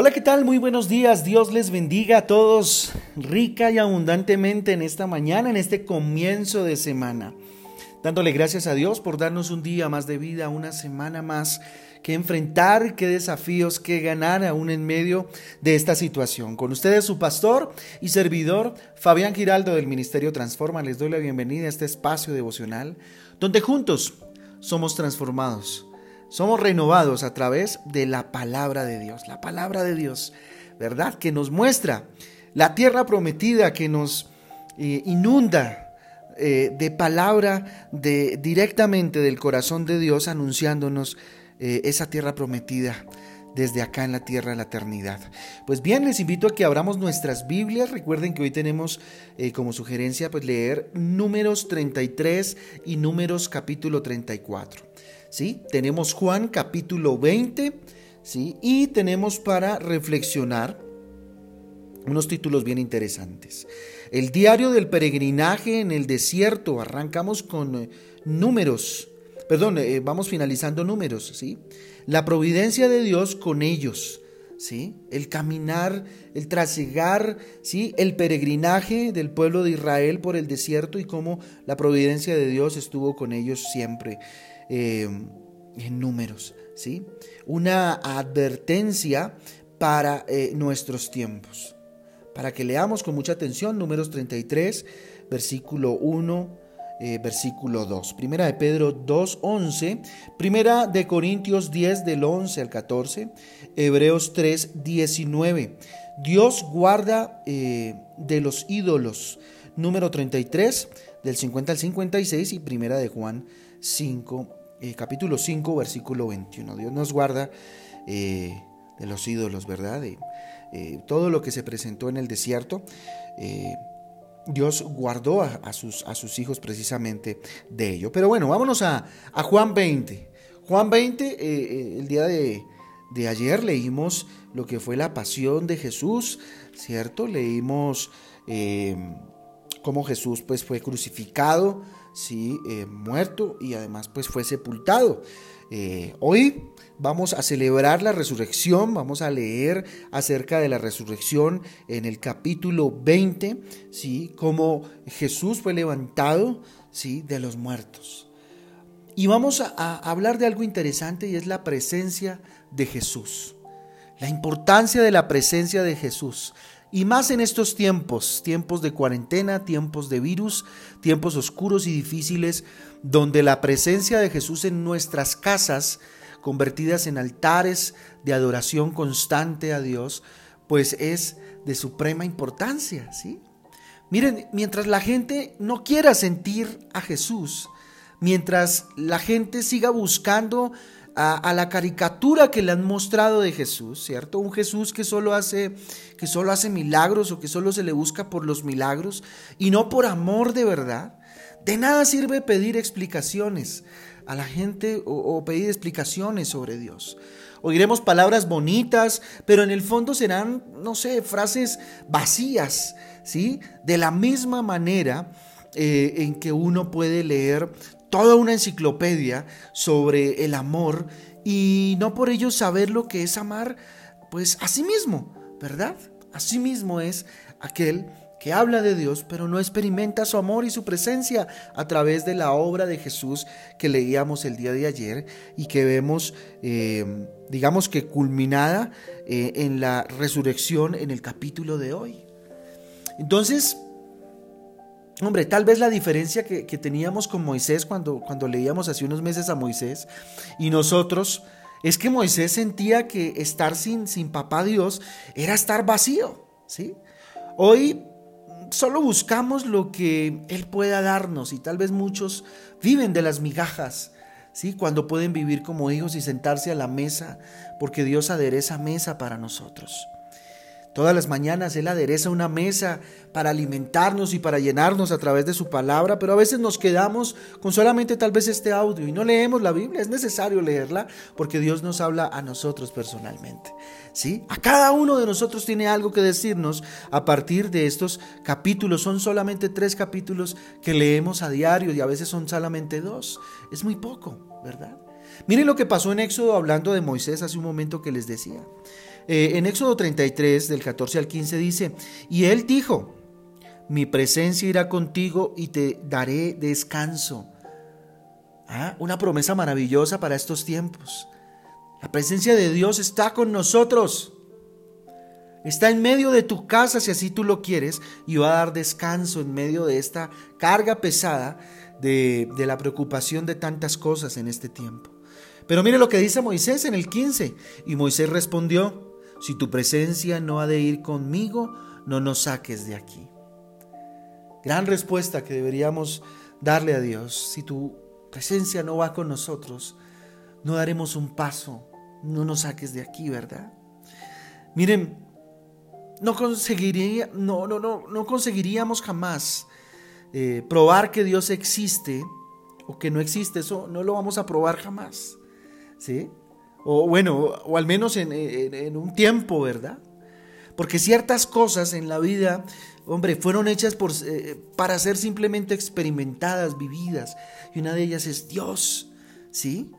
Hola, ¿qué tal? Muy buenos días. Dios les bendiga a todos rica y abundantemente en esta mañana, en este comienzo de semana. Dándole gracias a Dios por darnos un día más de vida, una semana más que enfrentar, qué desafíos que ganar aún en medio de esta situación. Con ustedes su pastor y servidor Fabián Giraldo del Ministerio Transforma. Les doy la bienvenida a este espacio devocional donde juntos somos transformados somos renovados a través de la palabra de Dios, la palabra de Dios, ¿verdad? Que nos muestra la tierra prometida, que nos eh, inunda eh, de palabra de, directamente del corazón de Dios, anunciándonos eh, esa tierra prometida desde acá en la tierra de la eternidad. Pues bien, les invito a que abramos nuestras Biblias. Recuerden que hoy tenemos como sugerencia pues leer números 33 y números capítulo 34. ¿Sí? Tenemos Juan capítulo 20, ¿sí? Y tenemos para reflexionar unos títulos bien interesantes. El diario del peregrinaje en el desierto, arrancamos con eh, números, perdón, eh, vamos finalizando números, ¿sí? La providencia de Dios con ellos, ¿sí? El caminar, el trasegar, ¿sí? El peregrinaje del pueblo de Israel por el desierto y cómo la providencia de Dios estuvo con ellos siempre. Em, en números, ¿sí? Una advertencia para eh, nuestros tiempos. Para que leamos con mucha atención números 33, versículo 1, eh, versículo 2. Primera de Pedro 2, 11. Primera de Corintios 10, del 11 al 14. Hebreos 3, 19. Dios guarda eh, de los ídolos. Número 33, del 50 al 56. Y primera de Juan 5, eh, capítulo 5, versículo 21. Dios nos guarda eh, de los ídolos, ¿verdad? De, eh, todo lo que se presentó en el desierto. Dios guardó a, sus, hijos precisamente de ello. Pero bueno, vámonos a, Juan 20. Juan 20, el día de, de, ayer leímos lo que fue la pasión de Jesús, ¿cierto? Leímos cómo Jesús pues fue crucificado, sí, eh, muerto y además pues fue sepultado. Eh, hoy vamos a celebrar la resurrección, vamos a leer acerca de la resurrección en el capítulo 20, ¿sí? Cómo Jesús fue levantado, ¿sí? De los muertos. Y vamos a hablar de algo interesante y es la presencia de Jesús. La importancia de la presencia de Jesús. Y más en estos tiempos, tiempos de cuarentena, tiempos de virus, tiempos oscuros y difíciles, donde la presencia de Jesús en nuestras casas, convertidas en altares de adoración constante a Dios, pues es de suprema importancia, ¿sí? Miren, mientras la gente no quiera sentir a Jesús, mientras la gente siga buscando a, la caricatura que le han mostrado de Jesús, ¿cierto? Un Jesús que solo hace que solo hace milagros o que solo se le busca por los milagros y no por amor de verdad. De nada sirve pedir explicaciones a la gente o, pedir explicaciones sobre Dios. Oiremos palabras bonitas, pero en el fondo serán, no sé, frases vacías, ¿sí? De la misma manera eh, en que uno puede leer toda una enciclopedia sobre el amor y no por ello saber lo que es amar, pues a sí mismo, ¿verdad? Así mismo es aquel que habla de Dios, pero no experimenta su amor y su presencia a través de la obra de Jesús que leíamos el día de ayer y que vemos, eh, digamos que culminada eh, en la resurrección en el capítulo de hoy. Entonces, Hombre, tal vez la diferencia que, teníamos con Moisés cuando, cuando leíamos hace unos meses a Moisés y nosotros es que Moisés sentía que estar sin, sin papá Dios era estar vacío, ¿sí? Hoy solo buscamos lo que Él pueda darnos y tal vez muchos viven de las migajas, ¿sí? Cuando pueden vivir como hijos y sentarse a la mesa porque Dios adereza mesa para nosotros. Todas las mañanas Él adereza una mesa para alimentarnos y para llenarnos a través de su palabra, pero a veces nos quedamos con solamente tal vez este audio y no leemos la Biblia. Es necesario leerla porque Dios nos habla a nosotros personalmente. ¿sí? A cada uno de nosotros tiene algo que decirnos a partir de estos capítulos. Son solamente tres capítulos que leemos a diario y a veces son solamente dos. Es muy poco, ¿verdad? Miren lo que pasó en Éxodo hablando de Moisés hace un momento que les decía. Eh, en Éxodo 33, del 14 al 15 dice, y él dijo, mi presencia irá contigo y te daré descanso. Ah, una promesa maravillosa para estos tiempos. La presencia de Dios está con nosotros. Está en medio de tu casa si así tú lo quieres y va a dar descanso en medio de esta carga pesada de, de la preocupación de tantas cosas en este tiempo. Pero mire lo que dice Moisés en el 15. Y Moisés respondió, si tu presencia no ha de ir conmigo, no nos saques de aquí. Gran respuesta que deberíamos darle a Dios. Si tu presencia no va con nosotros, no daremos un paso, no nos saques de aquí, ¿verdad? Miren, no conseguiría, no, no, no, no conseguiríamos jamás eh, probar que Dios existe o que no existe. Eso no lo vamos a probar jamás, ¿sí? O bueno, o al menos en, un tiempo, ¿verdad? Porque ciertas cosas en la vida, hombre, fueron hechas por, eh, para ser simplemente experimentadas, vividas. Y una de ellas es Dios, ¿sí?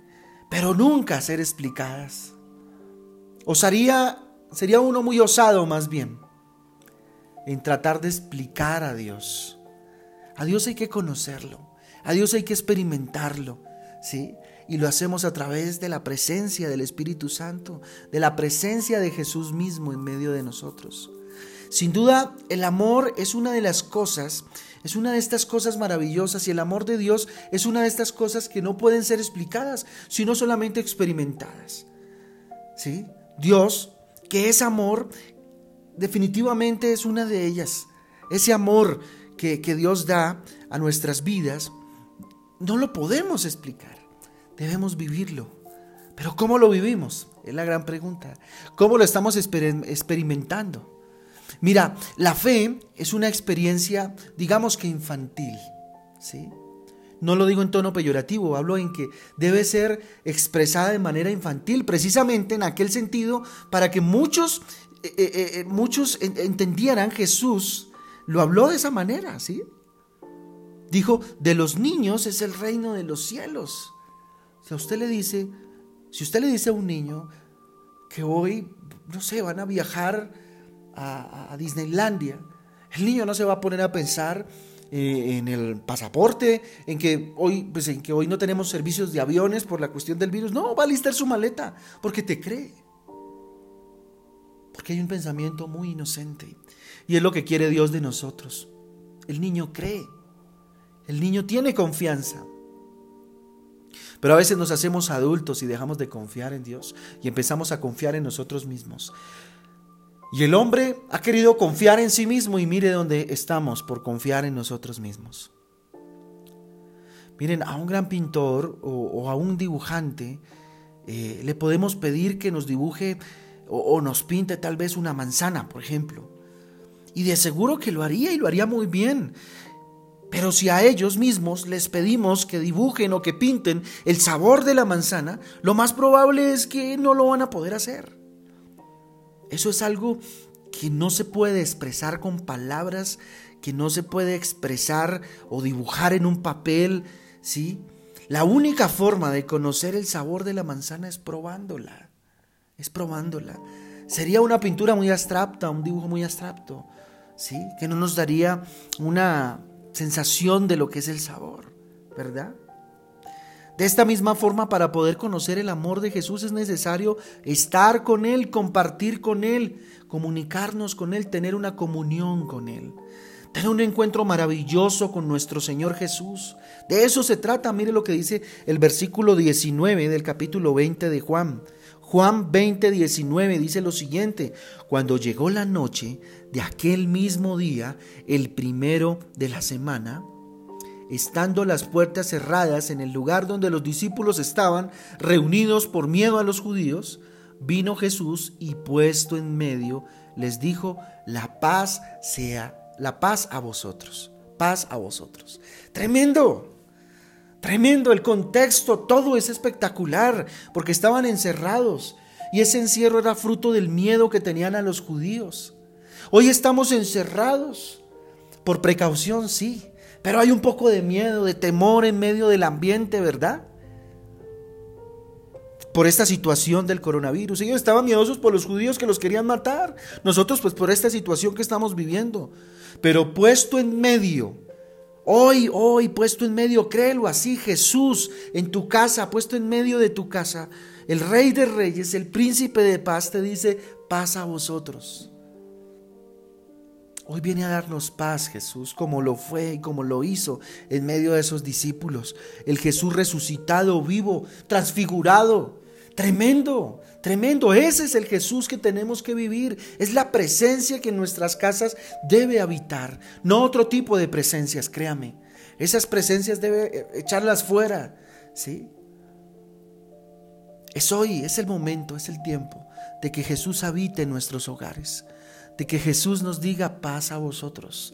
Pero nunca ser explicadas. Osaría sería uno muy osado más bien en tratar de explicar a Dios. A Dios hay que conocerlo, a Dios hay que experimentarlo, ¿sí? Y lo hacemos a través de la presencia del Espíritu Santo, de la presencia de Jesús mismo en medio de nosotros. Sin duda, el amor es una de las cosas, es una de estas cosas maravillosas y el amor de Dios es una de estas cosas que no pueden ser explicadas, sino solamente experimentadas. ¿Sí? Dios que es amor, definitivamente es una de ellas. Ese amor que, Dios da a nuestras vidas, no lo podemos explicar. Debemos vivirlo. Pero ¿cómo lo vivimos? Es la gran pregunta. ¿Cómo lo estamos experimentando? Mira, la fe es una experiencia, digamos que infantil, ¿sí? No lo digo en tono peyorativo, hablo en que debe ser expresada de manera infantil, precisamente en aquel sentido, para que muchos, eh, eh, eh, muchos entendieran Jesús, lo habló de esa manera, ¿sí? Dijo, de los niños es el reino de los cielos. Si usted le dice, si usted le dice a un niño que hoy, no sé, van a viajar a, a Disneylandia, el niño no se va a poner a pensar eh, en el pasaporte, en que, hoy, pues en que hoy no tenemos servicios de aviones por la cuestión del virus. No, va a listar su maleta porque te cree. Porque hay un pensamiento muy inocente. Y es lo que quiere Dios de nosotros. El niño cree. El niño tiene confianza. Pero a veces nos hacemos adultos y dejamos de confiar en Dios y empezamos a confiar en nosotros mismos. Y el hombre ha querido confiar en sí mismo y mire dónde estamos por confiar en nosotros mismos. Miren, a un gran pintor o, a un dibujante eh, le podemos pedir que nos dibuje o, o nos pinte tal vez una manzana, por ejemplo. Y de seguro que lo haría y lo haría muy bien. Pero si a ellos mismos les pedimos que dibujen o que pinten el sabor de la manzana, lo más probable es que no lo van a poder hacer. Eso es algo que no se puede expresar con palabras, que no se puede expresar o dibujar en un papel, ¿sí? La única forma de conocer el sabor de la manzana es probándola, es probándola. Sería una pintura muy abstracta, un dibujo muy abstracto, ¿sí? Que no nos daría una sensación de lo que es el sabor, ¿verdad? De esta misma forma, para poder conocer el amor de Jesús es necesario estar con Él, compartir con Él, comunicarnos con Él, tener una comunión con Él. Tener un encuentro maravilloso con nuestro Señor Jesús. De eso se trata. Mire lo que dice el versículo 19 del capítulo 20 de Juan. Juan 20, 19 dice lo siguiente. Cuando llegó la noche de aquel mismo día, el primero de la semana, estando las puertas cerradas en el lugar donde los discípulos estaban reunidos por miedo a los judíos, vino Jesús y puesto en medio les dijo, la paz sea, la paz a vosotros, paz a vosotros. Tremendo, tremendo el contexto, todo es espectacular, porque estaban encerrados y ese encierro era fruto del miedo que tenían a los judíos. Hoy estamos encerrados por precaución, sí, pero hay un poco de miedo, de temor en medio del ambiente, ¿verdad? por esta situación del coronavirus. Ellos estaban miedosos por los judíos que los querían matar. Nosotros pues por esta situación que estamos viviendo. Pero puesto en medio, hoy, hoy, puesto en medio, créelo así, Jesús en tu casa, puesto en medio de tu casa, el rey de reyes, el príncipe de paz te dice, paz a vosotros. Hoy viene a darnos paz Jesús, como lo fue y como lo hizo en medio de esos discípulos. El Jesús resucitado, vivo, transfigurado, tremendo, tremendo. Ese es el Jesús que tenemos que vivir. Es la presencia que en nuestras casas debe habitar, no otro tipo de presencias, créame. Esas presencias debe eh, echarlas fuera, ¿sí? Es hoy, es el momento, es el tiempo de que Jesús habite en nuestros hogares de que Jesús nos diga paz a vosotros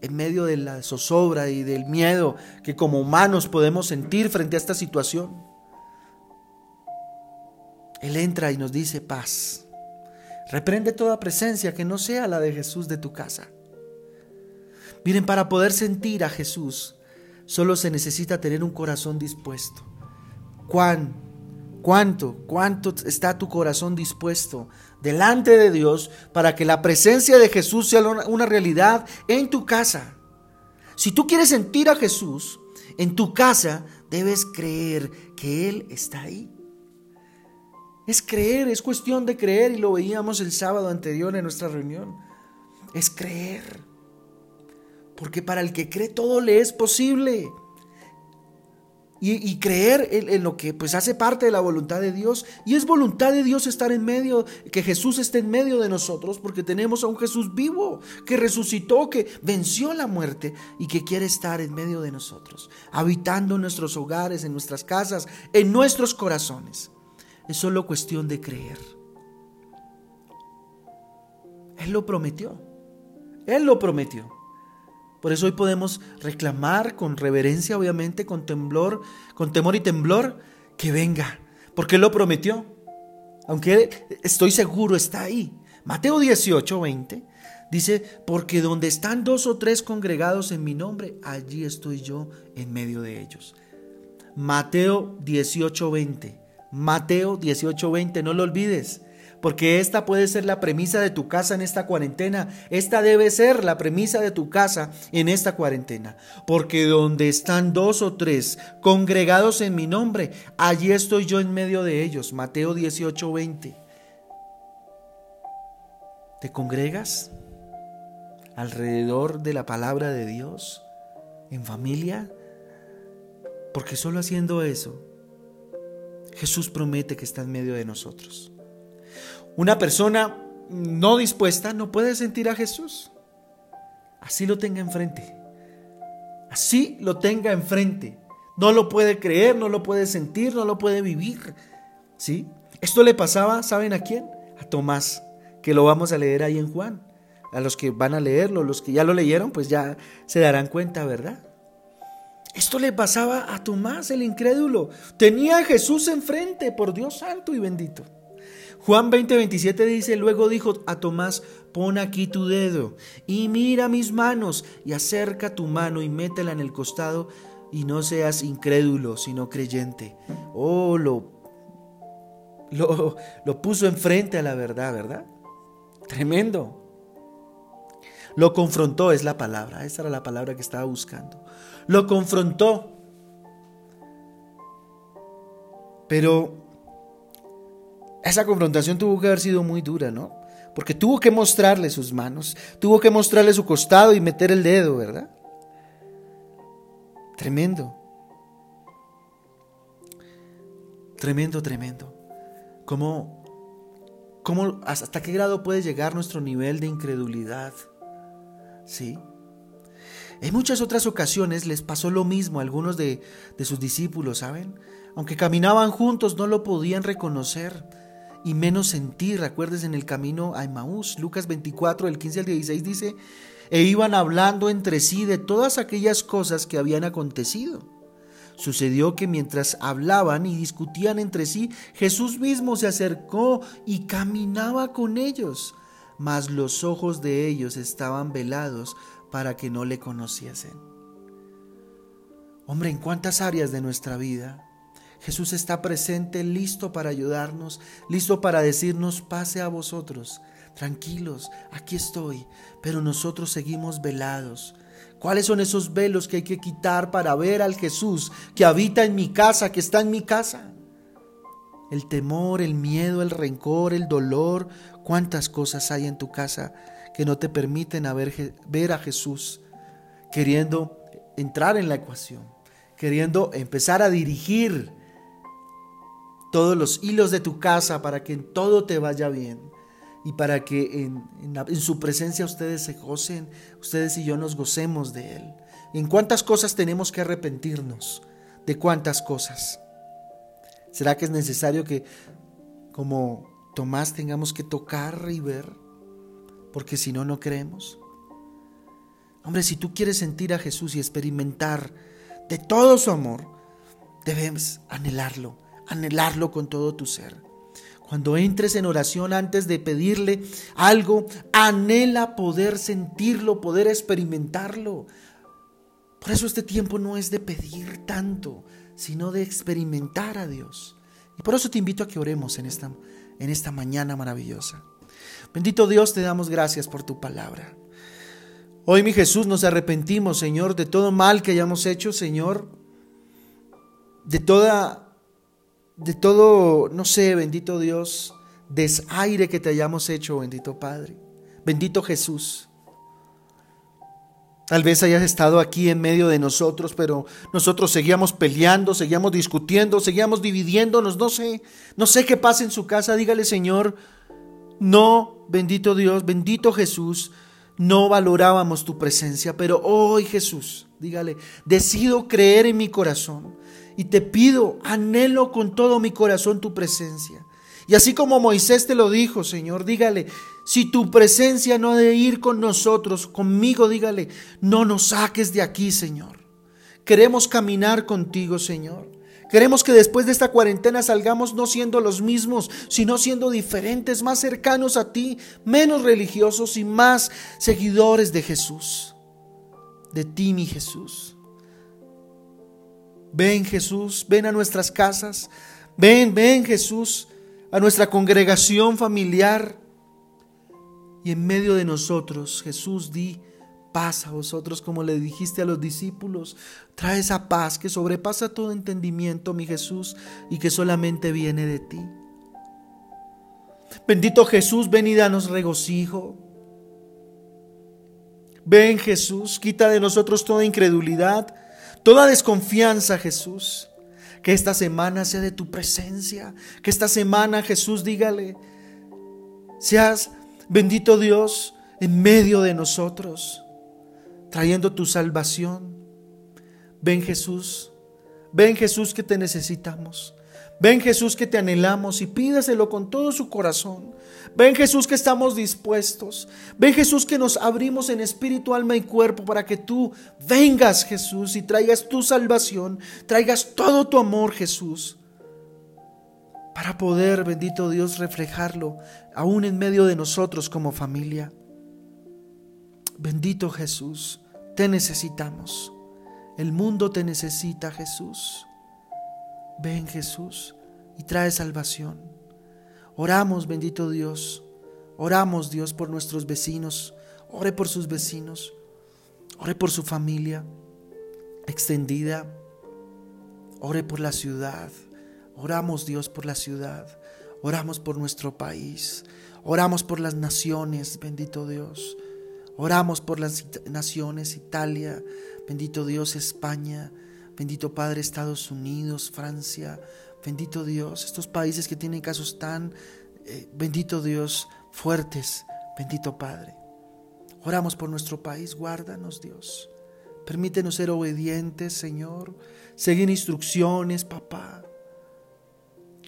en medio de la zozobra y del miedo que como humanos podemos sentir frente a esta situación. Él entra y nos dice paz. Reprende toda presencia que no sea la de Jesús de tu casa. Miren, para poder sentir a Jesús, solo se necesita tener un corazón dispuesto. ¿Cuán ¿Cuánto, cuánto está tu corazón dispuesto delante de Dios para que la presencia de Jesús sea una realidad en tu casa? Si tú quieres sentir a Jesús en tu casa, debes creer que Él está ahí. Es creer, es cuestión de creer y lo veíamos el sábado anterior en nuestra reunión. Es creer. Porque para el que cree todo le es posible y, creer en, lo que pues hace parte de la voluntad de Dios. Y es voluntad de Dios estar en medio, que Jesús esté en medio de nosotros, porque tenemos a un Jesús vivo, que resucitó, que venció la muerte y que quiere estar en medio de nosotros, habitando en nuestros hogares, en nuestras casas, en nuestros corazones. Es solo cuestión de creer. Él lo prometió. Él lo prometió. Por eso hoy podemos reclamar con reverencia, obviamente, con temblor, con temor y temblor, que venga, porque Él lo prometió. Aunque estoy seguro está ahí. Mateo 18, 20 dice, porque donde están dos o tres congregados en mi nombre, allí estoy yo en medio de ellos. Mateo 18, 20. Mateo 18, 20, no lo olvides porque esta puede ser la premisa de tu casa en esta cuarentena. Esta debe ser la premisa de tu casa en esta cuarentena. Porque donde están dos o tres congregados en mi nombre, allí estoy yo en medio de ellos. Mateo 18, 20. ¿Te congregas alrededor de la palabra de Dios en familia? Porque solo haciendo eso, Jesús promete que está en medio de nosotros. Una persona no dispuesta no puede sentir a Jesús. Así lo tenga enfrente. Así lo tenga enfrente. No lo puede creer, no lo puede sentir, no lo puede vivir. ¿Sí? Esto le pasaba, ¿saben a quién? A Tomás, que lo vamos a leer ahí en Juan. A los que van a leerlo, los que ya lo leyeron, pues ya se darán cuenta, ¿verdad? Esto le pasaba a Tomás, el incrédulo. Tenía a Jesús enfrente, por Dios santo y bendito. Juan 20, 27 dice, luego dijo a Tomás, pon aquí tu dedo y mira mis manos y acerca tu mano y métela en el costado y no seas incrédulo, sino creyente. Oh, lo, lo, lo puso enfrente a la verdad, ¿verdad? Tremendo. Lo confrontó, es la palabra, esa era la palabra que estaba buscando. Lo confrontó. Pero esa confrontación tuvo que haber sido muy dura, ¿no? Porque tuvo que mostrarle sus manos, tuvo que mostrarle su costado y meter el dedo, ¿verdad? Tremendo. Tremendo, tremendo. ¿Cómo, cómo, hasta qué grado puede llegar nuestro nivel de incredulidad? ¿Sí? En muchas otras ocasiones les pasó lo mismo a algunos de, sus discípulos, ¿saben? Aunque caminaban juntos, no lo podían reconocer y menos sentir. Recuerdes en el camino a Emmaús, Lucas 24, del 15 al 16 dice, e iban hablando entre sí de todas aquellas cosas que habían acontecido. Sucedió que mientras hablaban y discutían entre sí, Jesús mismo se acercó y caminaba con ellos, mas los ojos de ellos estaban velados para que no le conociesen. Hombre, ¿en cuántas áreas de nuestra vida Jesús está presente, listo para ayudarnos, listo para decirnos, pase a vosotros, tranquilos, aquí estoy, pero nosotros seguimos velados. ¿Cuáles son esos velos que hay que quitar para ver al Jesús que habita en mi casa, que está en mi casa? El temor, el miedo, el rencor, el dolor, cuántas cosas hay en tu casa que no te permiten ver a Jesús queriendo entrar en la ecuación, queriendo empezar a dirigir todos los hilos de tu casa para que en todo te vaya bien y para que en, su presencia ustedes se gocen, ustedes y yo nos gocemos de Él. ¿En cuántas cosas tenemos que arrepentirnos? ¿De cuántas cosas? ¿Será que es necesario que como Tomás tengamos que tocar y ver? Porque si no, no creemos. Hombre, si tú quieres sentir a Jesús y experimentar de todo su amor, debes anhelarlo anhelarlo con todo tu ser. Cuando entres en oración antes de pedirle algo, anhela poder sentirlo, poder experimentarlo. Por eso este tiempo no es de pedir tanto, sino de experimentar a Dios. Y por eso te invito a que oremos en esta, en esta mañana maravillosa. Bendito Dios, te damos gracias por tu palabra. Hoy, mi Jesús, nos arrepentimos, Señor, de todo mal que hayamos hecho, Señor, de toda de todo, no sé, bendito Dios, desaire que te hayamos hecho, bendito Padre. Bendito Jesús. Tal vez hayas estado aquí en medio de nosotros, pero nosotros seguíamos peleando, seguíamos discutiendo, seguíamos dividiéndonos. No sé, no sé qué pasa en su casa. Dígale, Señor, no, bendito Dios, bendito Jesús, no valorábamos tu presencia, pero hoy Jesús, dígale, decido creer en mi corazón y te pido, anhelo con todo mi corazón tu presencia. Y así como Moisés te lo dijo, Señor, dígale, si tu presencia no ha de ir con nosotros, conmigo, dígale, no nos saques de aquí, Señor. Queremos caminar contigo, Señor. Queremos que después de esta cuarentena salgamos no siendo los mismos, sino siendo diferentes, más cercanos a ti, menos religiosos y más seguidores de Jesús. De ti, mi Jesús. Ven Jesús, ven a nuestras casas. Ven, ven Jesús a nuestra congregación familiar. Y en medio de nosotros, Jesús, di paz a vosotros como le dijiste a los discípulos. Trae esa paz que sobrepasa todo entendimiento, mi Jesús, y que solamente viene de ti. Bendito Jesús, ven y danos regocijo. Ven Jesús, quita de nosotros toda incredulidad toda desconfianza, Jesús. Que esta semana sea de tu presencia. Que esta semana, Jesús, dígale, seas bendito Dios en medio de nosotros, trayendo tu salvación. Ven Jesús, ven Jesús que te necesitamos. Ven Jesús que te anhelamos y pídaselo con todo su corazón. Ven Jesús que estamos dispuestos. Ven Jesús que nos abrimos en espíritu, alma y cuerpo para que tú vengas Jesús y traigas tu salvación, traigas todo tu amor Jesús. Para poder, bendito Dios, reflejarlo aún en medio de nosotros como familia. Bendito Jesús, te necesitamos. El mundo te necesita Jesús. Ven Jesús y trae salvación. Oramos, bendito Dios. Oramos, Dios, por nuestros vecinos. Ore por sus vecinos. Ore por su familia extendida. Ore por la ciudad. Oramos, Dios, por la ciudad. Oramos por nuestro país. Oramos por las naciones, bendito Dios. Oramos por las naciones, Italia, bendito Dios, España, Bendito Padre, Estados Unidos, Francia, bendito Dios, estos países que tienen casos tan, eh, bendito Dios, fuertes, bendito Padre. Oramos por nuestro país, guárdanos Dios. Permítenos ser obedientes, Señor. Seguir instrucciones, papá.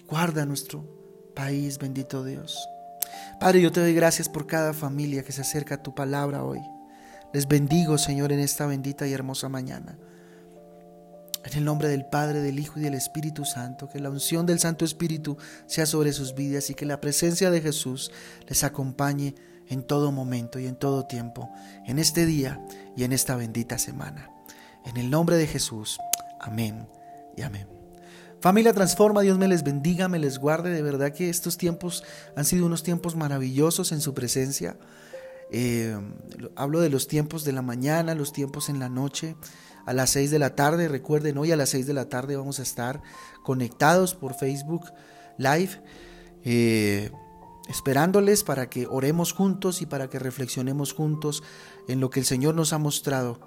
Guarda nuestro país, bendito Dios. Padre, yo te doy gracias por cada familia que se acerca a tu palabra hoy. Les bendigo, Señor, en esta bendita y hermosa mañana. En el nombre del Padre, del Hijo y del Espíritu Santo, que la unción del Santo Espíritu sea sobre sus vidas y que la presencia de Jesús les acompañe en todo momento y en todo tiempo, en este día y en esta bendita semana. En el nombre de Jesús, amén y amén. Familia Transforma, Dios me les bendiga, me les guarde. De verdad que estos tiempos han sido unos tiempos maravillosos en su presencia. Eh, hablo de los tiempos de la mañana, los tiempos en la noche, a las 6 de la tarde. Recuerden, hoy a las 6 de la tarde vamos a estar conectados por Facebook Live, eh, esperándoles para que oremos juntos y para que reflexionemos juntos en lo que el Señor nos ha mostrado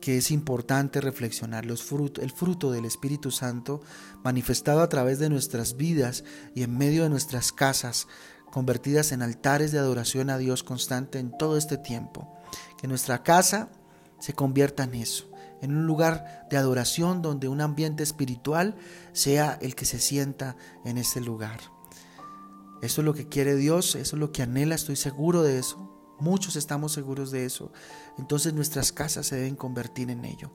que es importante reflexionar los el fruto del Espíritu Santo manifestado a través de nuestras vidas y en medio de nuestras casas, convertidas en altares de adoración a Dios constante en todo este tiempo. Que nuestra casa se convierta en eso, en un lugar de adoración donde un ambiente espiritual sea el que se sienta en ese lugar. Eso es lo que quiere Dios, eso es lo que anhela, estoy seguro de eso. Muchos estamos seguros de eso. Entonces nuestras casas se deben convertir en ello.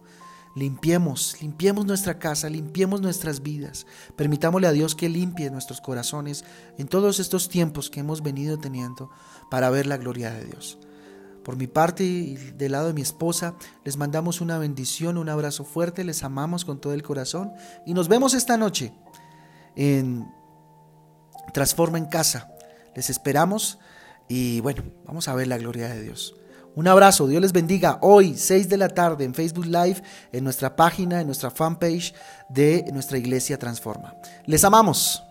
Limpiemos, limpiemos nuestra casa, limpiemos nuestras vidas. Permitámosle a Dios que limpie nuestros corazones en todos estos tiempos que hemos venido teniendo para ver la gloria de Dios. Por mi parte y del lado de mi esposa, les mandamos una bendición, un abrazo fuerte, les amamos con todo el corazón y nos vemos esta noche en Transforma en Casa. Les esperamos y bueno, vamos a ver la gloria de Dios. Un abrazo, Dios les bendiga. Hoy, 6 de la tarde, en Facebook Live, en nuestra página, en nuestra fanpage de nuestra iglesia Transforma. Les amamos.